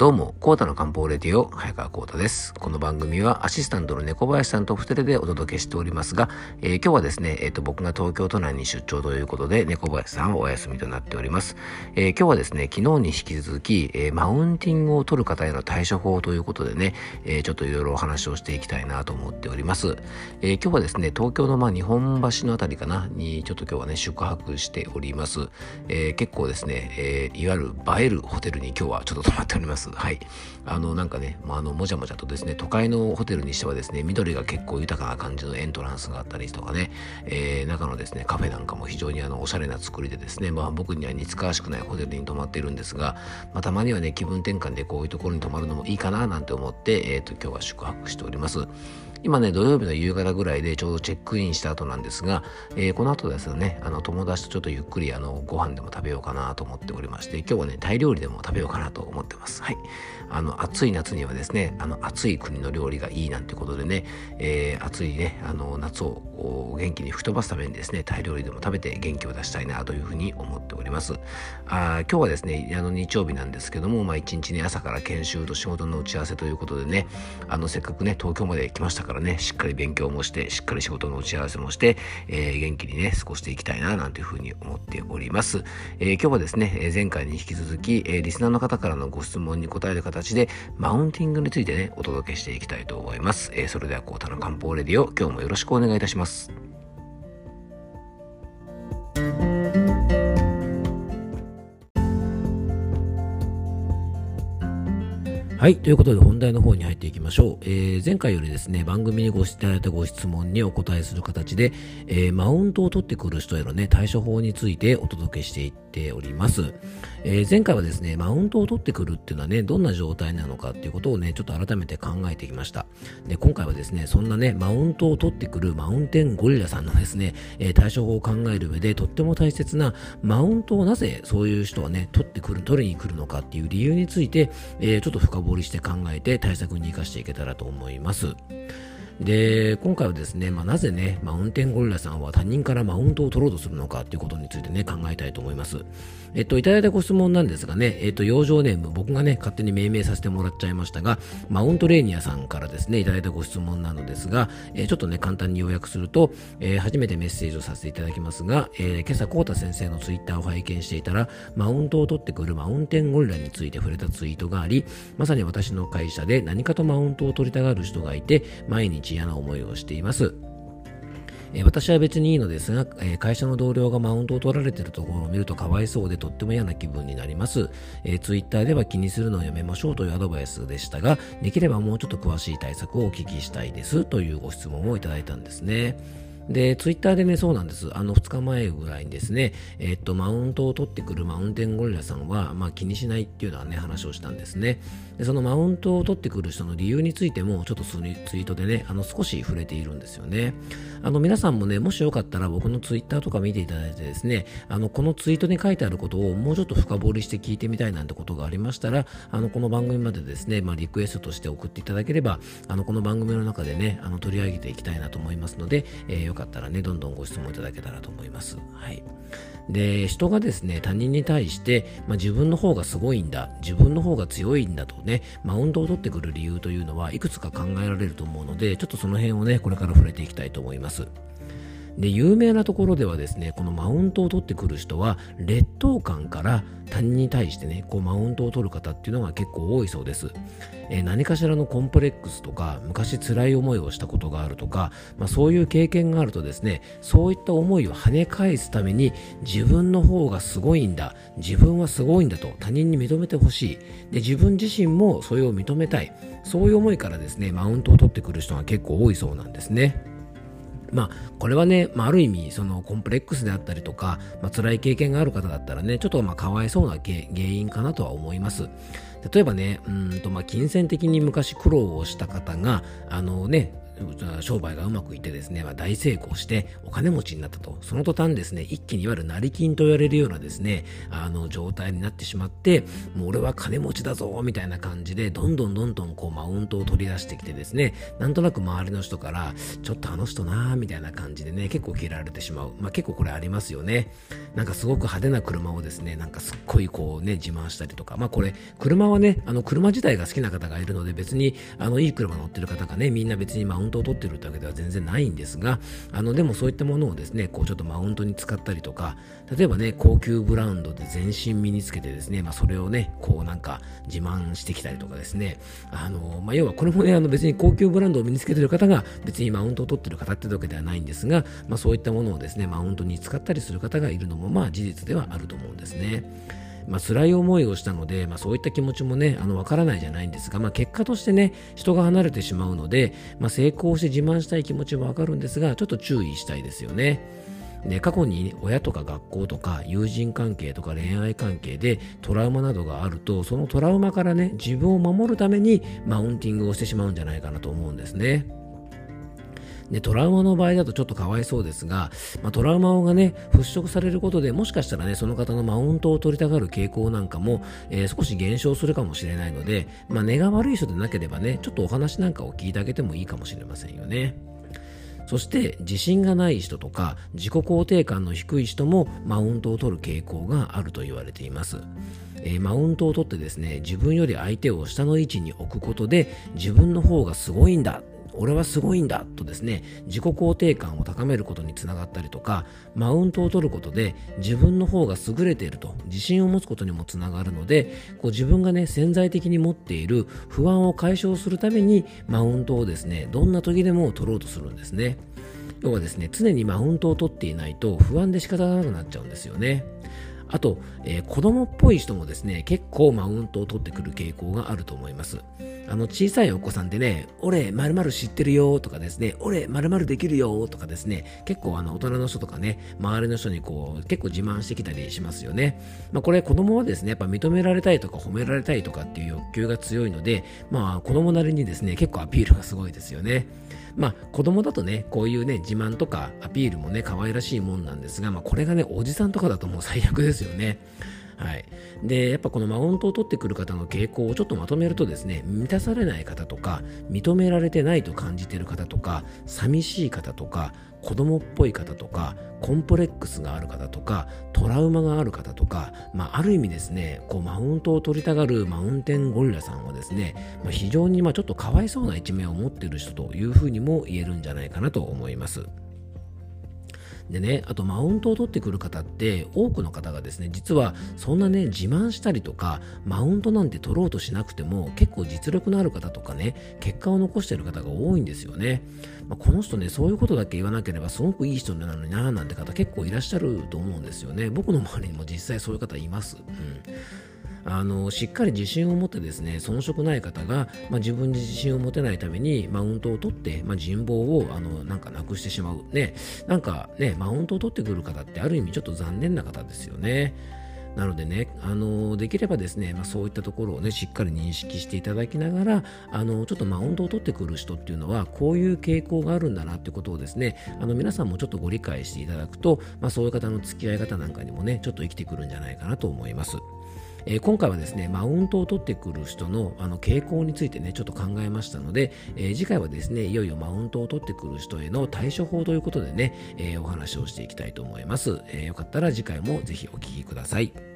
どうも、コータの漢方レディオ、早川コータです。この番組はアシスタントの猫林さんと二人でお届けしておりますが、えー、今日はですね、えっ、ー、と、僕が東京都内に出張ということで、猫林さんお休みとなっております。えー、今日はですね、昨日に引き続き、えマウンティングを取る方への対処法ということでね、えちょっといろいろお話をしていきたいなと思っております。え今日はですね、東京のまあ日本橋のあたりかな、にちょっと今日はね、宿泊しております。え結構ですね、えいわゆる映えるホテルに今日はちょっと泊まっております。。はい。あの、なんかね、まあ、あの、もじゃもじゃとですね、都会のホテルにしてはですね、緑が結構豊かな感じのエントランスがあったりとかね、えー、中のですね、カフェなんかも非常にあの、おしゃれな作りでですね、まあ、僕には似つかわしくないホテルに泊まっているんですが、まあ、たまにはね、気分転換でこういうところに泊まるのもいいかななんて思って、えっ、ー、と、今日は宿泊しております。今ね、土曜日の夕方ぐらいでちょうどチェックインした後なんですが、えー、この後ですね、あの友達とちょっとゆっくりあのご飯でも食べようかなと思っておりまして、今日はね、タイ料理でも食べようかなと思ってます。はい。あの、暑い夏にはですね、あの、暑い国の料理がいいなんてことでね、えー、暑いね、あの、夏を元気に吹き飛ばすためにですね、タイ料理でも食べて元気を出したいなというふうに思っております。あ今日はですね、あの、日曜日なんですけども、まあ、一日ね、朝から研修と仕事の打ち合わせということでね、あの、せっかくね、東京まで来ましたからね、しっかり勉強もして、しっかり仕事の打ち合わせもして、えー、元気にね、過ごしていきたいな、なんていうふうに思っております。えー、今日はですね、前回に引き続き、えー、リスナーの方からのご質問に答える形で、マウンティングについてね、お届けしていきたいと思います。えー、それでは、コータの漢方レディオ、今日もよろしくお願いいたします。ます。はい。ということで本題の方に入っていきましょう。えー、前回よりですね、番組にごいただいたご質問にお答えする形で、えー、マウントを取ってくる人へのね、対処法についてお届けしていっております。えー、前回はですね、マウントを取ってくるっていうのはね、どんな状態なのかっていうことをね、ちょっと改めて考えてきました。で、今回はですね、そんなね、マウントを取ってくるマウンテンゴリラさんのですね、え対処法を考える上でとっても大切な、マウントをなぜそういう人はね、取ってくる、取りに来るのかっていう理由について、えちょっと深掘掘りして考えて対策に生かしていけたらと思います。で、今回はですね、まあ、なぜね、マウンテンゴリラさんは他人からマウントを取ろうとするのかということについてね、考えたいと思います。えっと、いただいたご質問なんですがね、えっと、養生ネーム、僕がね、勝手に命名させてもらっちゃいましたが、マウントレーニアさんからですね、いただいたご質問なのですが、えー、ちょっとね、簡単に要約すると、えー、初めてメッセージをさせていただきますが、えー、今朝、コータ先生のツイッターを拝見していたら、マウントを取ってくるマウンテンゴリラについて触れたツイートがあり、まさに私の会社で何かとマウントを取りたがる人がいて、毎日嫌な思いをしています。え私は別にいいのですが、え会社の同僚がマウントを取られているところを見るとかわいそうでとっても嫌な気分になります。えー、ツイッターでは気にするのをやめましょうというアドバイスでしたが、できればもうちょっと詳しい対策をお聞きしたいですというご質問をいただいたんですね。で、ツイッターでね、そうなんです。あの、2日前ぐらいにですね、えっと、マウントを取ってくるマウンテンゴリラさんは、まあ、気にしないっていうのはね、話をしたんですね。で、そのマウントを取ってくる人の理由についても、ちょっとツイートでね、あの、少し触れているんですよね。あの、皆さんもね、もしよかったら僕のツイッターとか見ていただいてですね、あの、このツイートに書いてあることをもうちょっと深掘りして聞いてみたいなんてことがありましたら、あの、この番組までですね、まあ、リクエストとして送っていただければ、あの、この番組の中でね、あの、取り上げていきたいなと思いますので、えー、よかったらね、どんどんご質問いただけたらと思います。はい。で、人がですね、他人に対して、まあ、自分の方がすごいんだ、自分の方が強いんだとね、マウントを取ってくる理由というのはいくつか考えられると思うので、ちょっとその辺をね、これから触れていきたいと思います。で有名なところではですねこのマウントを取ってくる人は劣等感から他人に対してねこうマウントを取る方っていうのが結構多いそうです、えー、何かしらのコンプレックスとか昔辛い思いをしたことがあるとか、まあ、そういう経験があるとですねそういった思いを跳ね返すために自分の方がすごいんだ自分はすごいんだと他人に認めてほしい。で自分自身もそれを認めたい。そういう思いからですねマウントを取ってくる人が結構多いそうなんですね。まあ、これはね、まあ、ある意味、そのコンプレックスであったりとか、まあ、辛い経験がある方だったらね、ちょっとまあかわいそうな原因かなとは思います。例えばね、うんとまあ金銭的に昔苦労をした方が、あのね、商売がうまくいってですね、まあ、大成功してお金持ちになったと。その途端ですね、一気にいわゆる成金と言われるようなですね、あの状態になってしまって、もう俺は金持ちだぞ、みたいな感じで、どんどんどんどんこうマウントを取り出してきてですね、なんとなく周りの人から、ちょっとあの人なーみたいな感じでね、結構嫌われてしまう。まあ結構これありますよね。なんかすごく派手な車をですね、なんかすっごいこうね、自慢したりとか、まあこれ、車はね、あの車自体が好きな方がいるので、別に、あの、いい車乗ってる方がね、みんな別にマウントントを取ってるってわけでは全然ないんですが、あの、でもそういったものをですね、こうちょっとマウントに使ったりとか、例えばね、高級ブランドで全身身につけてですね、まあそれをね、こうなんか自慢してきたりとかですね、あの、まあ要はこれもね、あの別に高級ブランドを身につけてる方が別にマウントを取ってる方ってわけではないんですが、まあそういったものをですね、マウントに使ったりする方がいるのもまあ事実ではあると思うんですね。まあ、辛い思いをしたので、まあ、そういった気持ちもね、あの、わからないじゃないんですが、まあ、結果としてね、人が離れてしまうので、まあ、成功して自慢したい気持ちはわかるんですが、ちょっと注意したいですよね。で過去に親とか学校とか友人関係とか恋愛関係でトラウマなどがあるとそのトラウマからね自分を守るためにマウンティングをしてしまうんじゃないかなと思うんですね。で、トラウマの場合だとちょっとかわいそうですが、まあ、トラウマがね、払拭されることでもしかしたらね、その方のマウントを取りたがる傾向なんかも、えー、少し減少するかもしれないので、まあ、根が悪い人でなければね、ちょっとお話なんかを聞いてあげてもいいかもしれませんよね。そして自信がない人とか自己肯定感の低い人もマウントを取る傾向があると言われています。えー、マウントを取ってですね自分より相手を下の位置に置くことで自分の方がすごいんだ俺はすごいんだとですね自己肯定感を高めることにつながったりとかマウントを取ることで自分の方が優れていると自信を持つことにもつながるのでこう自分がね潜在的に持っている不安を解消するためにマウントをですねどんな時でも取ろうとするんですね。要はですね常にマウントを取っていないと不安で仕方がなくなっちゃうんですよね。あと、えー、子供っぽい人もですね、結構マウントを取ってくる傾向があると思います。あの、小さいお子さんでね、俺、〇〇知ってるよとかですね、俺、〇〇できるよとかですね、結構あの、大人の人とかね、周りの人にこう、結構自慢してきたりしますよね。まあ、これ子供はですね、やっぱ認められたいとか褒められたいとかっていう欲求が強いので、まあ、子供なりにですね、結構アピールがすごいですよね。まあ子供だとね、こういうね、自慢とかアピールもね、可愛らしいもんなんですが、まあこれがね、おじさんとかだともう最悪ですですよね。はい。で、やっぱこのマウントを取ってくる方の傾向をちょっとまとめるとですね、満たされない方とか、認められてないと感じてる方とか、寂しい方とか、子供っぽい方とか、コンプレックスがある方とか、トラウマがある方とか、まあ、ある意味ですね、こう、マウントを取りたがるマウンテンゴリラさんはですね、まあ、非常にまちょっとかわいそうな一面を持ってる人というふうにも言えるんじゃないかなと思います。でね、あとマウントを取ってくる方って多くの方がですね、実はそんなね、自慢したりとか、マウントなんて取ろうとしなくても結構実力のある方とかね、結果を残している方が多いんですよね。まあ、この人ね、そういうことだけ言わなければすごくいい人なのになーなんて方結構いらっしゃると思うんですよね。僕の周りにも実際そういう方います。うんあのしっかり自信を持ってですね遜色ない方が、まあ、自分に自信を持てないためにマウントを取って、まあ、人望をあのなんかなくしてしまうねなんかねマウントを取ってくる方ってある意味ちょっと残念な方ですよね。なのでね、あのできればですね、まあ、そういったところをね、しっかり認識していただきながら、あのちょっとマウントを取ってくる人っていうのは、こういう傾向があるんだなってことをですね、あの皆さんもちょっとご理解していただくと、まあ、そういう方の付き合い方なんかにもね、ちょっと生きてくるんじゃないかなと思います。えー、今回はですね、マウントを取ってくる人のあの傾向についてね、ちょっと考えましたので、えー、次回はですね、いよいよマウントを取ってくる人への対処法ということでね、えー、お話をしていきたいと思います。えよかったら次回もぜひお聴きください。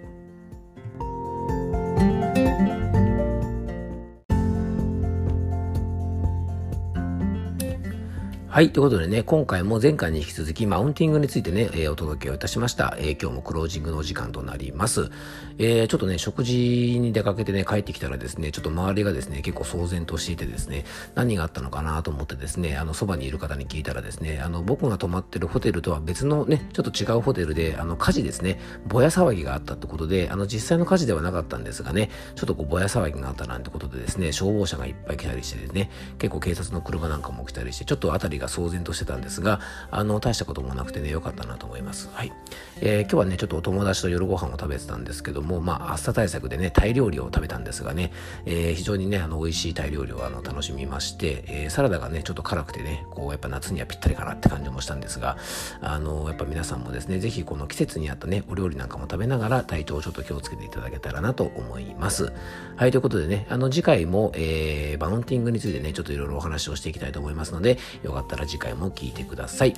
はい。ということでね、今回も前回に引き続きマウンティングについてね、えー、お届けをいたしました。えー、今日もクロージングのお時間となります。えー、ちょっとね、食事に出かけてね、帰ってきたらですね、ちょっと周りがですね、結構騒然としていてですね、何があったのかなと思ってですね、あの、そばにいる方に聞いたらですね、あの、僕が泊まってるホテルとは別のね、ちょっと違うホテルで、あの、火事ですね、ぼや騒ぎがあったってことで、あの、実際の火事ではなかったんですがね、ちょっとこう、ぼや騒ぎがあったなんてことでですね、消防車がいっぱい来たりしてですね、結構警察の車なんかも来たりして、ちょっと辺りがが騒然としてたんですが、あの、大したこともなくてね、良かったなと思います。はい。えー、今日はね、ちょっとお友達と夜ご飯を食べてたんですけども、まあ、暑さ対策でね、タイ料理を食べたんですがね、えー、非常にね、あの、美味しいタイ料理をあの楽しみまして、えー、サラダがね、ちょっと辛くてね、こう、やっぱ夏にはぴったりかなって感じもしたんですが、あの、やっぱ皆さんもですね、ぜひこの季節に合ったね、お料理なんかも食べながら体調をちょっと気をつけていただけたらなと思います。はい、ということでね、あの、次回も、えー、バウンティングについてね、ちょっといろいろお話をしていきたいと思いますので、よかったら次回も聞いてください。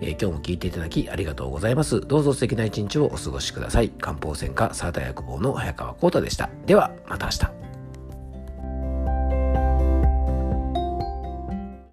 えー、今日も聞いていただきありがとうございます。どうぞ素敵な一日をお過ごしください。漢方専科サーター薬房の早川浩太でした。では、また明日。